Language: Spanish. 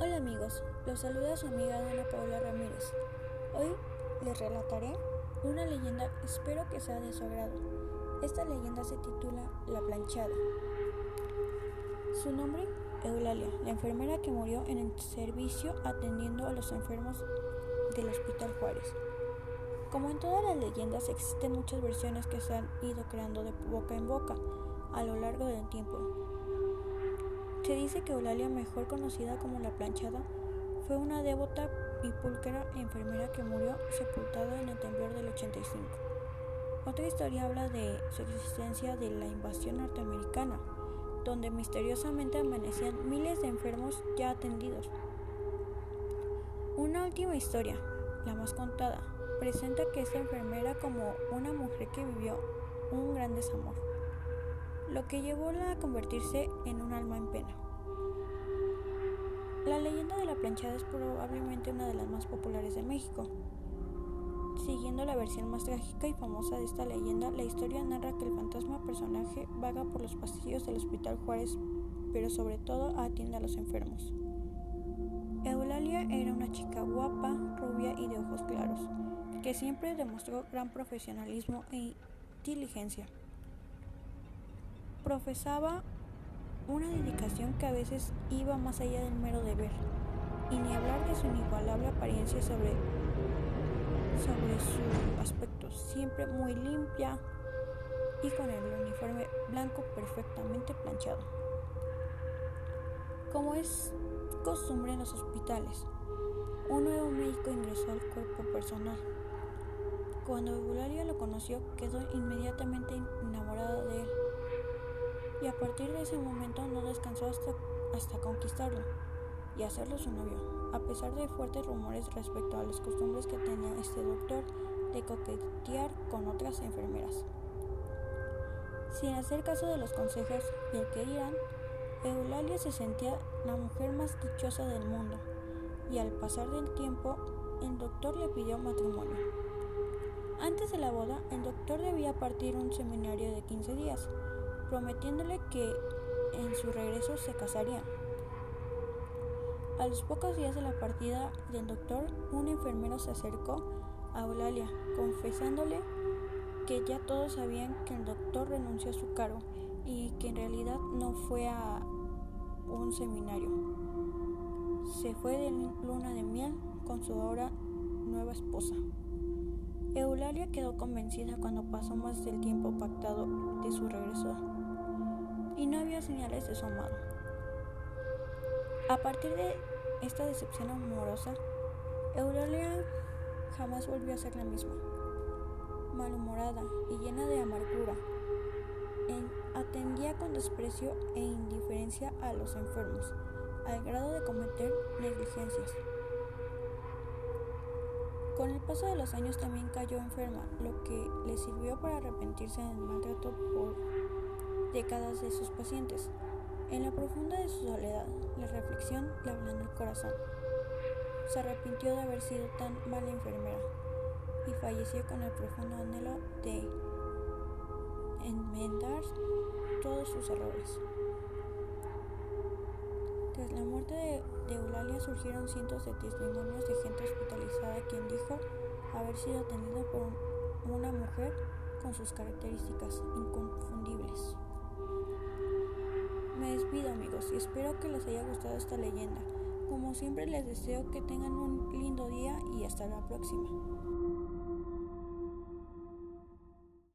Hola amigos, los saluda su amiga Ana Paula Ramírez. Hoy les relataré una leyenda, espero que sea de su agrado. Esta leyenda se titula La planchada. Su nombre, Eulalia, la enfermera que murió en el servicio atendiendo a los enfermos del Hospital Juárez. Como en todas las leyendas existen muchas versiones que se han ido creando de boca en boca a lo largo del tiempo. Se dice que Eulalia, mejor conocida como la planchada, fue una devota y pulquera enfermera que murió sepultada en el temblor del 85. Otra historia habla de su existencia de la invasión norteamericana, donde misteriosamente amanecían miles de enfermos ya atendidos. Una última historia, la más contada, presenta que esta enfermera como una mujer que vivió un gran desamor lo que llevó a convertirse en un alma en pena. La leyenda de la planchada es probablemente una de las más populares de México. Siguiendo la versión más trágica y famosa de esta leyenda, la historia narra que el fantasma personaje vaga por los pasillos del Hospital Juárez, pero sobre todo atiende a los enfermos. Eulalia era una chica guapa, rubia y de ojos claros, que siempre demostró gran profesionalismo e inteligencia profesaba una dedicación que a veces iba más allá del mero deber, y ni hablar de su inigualable apariencia sobre, sobre su aspecto, siempre muy limpia y con el uniforme blanco perfectamente planchado. Como es costumbre en los hospitales, un nuevo médico ingresó al cuerpo personal. Cuando Eulalia lo conoció, quedó inmediatamente enamorada de él y a partir de ese momento no descansó hasta, hasta conquistarlo y hacerlo su novio, a pesar de fuertes rumores respecto a las costumbres que tenía este doctor de coquetear con otras enfermeras. Sin hacer caso de los consejos y el que irán, Eulalia se sentía la mujer más dichosa del mundo y al pasar del tiempo el doctor le pidió matrimonio. Antes de la boda, el doctor debía partir un seminario de 15 días prometiéndole que en su regreso se casarían. A los pocos días de la partida del doctor, un enfermero se acercó a Eulalia, confesándole que ya todos sabían que el doctor renunció a su cargo y que en realidad no fue a un seminario. Se fue de luna de miel con su ahora nueva esposa. Eulalia quedó convencida cuando pasó más del tiempo pactado de su regreso y no había señales de su amado. A partir de esta decepción amorosa, Eulalia jamás volvió a ser la misma. Malhumorada y llena de amargura, atendía con desprecio e indiferencia a los enfermos, al grado de cometer negligencias. Con el paso de los años también cayó enferma, lo que le sirvió para arrepentirse del maltrato por décadas de sus pacientes. En la profunda de su soledad, la reflexión le ablandó el corazón. Se arrepintió de haber sido tan mala enfermera y falleció con el profundo anhelo de enmendar todos sus errores. Tras la muerte de, Eulalia surgieron cientos de testimonios de gente hospitalizada quien dijo haber sido atendida por una mujer con sus características inconfundibles. Me despido amigos y espero que les haya gustado esta leyenda. Como siempre les deseo que tengan un lindo día y hasta la próxima.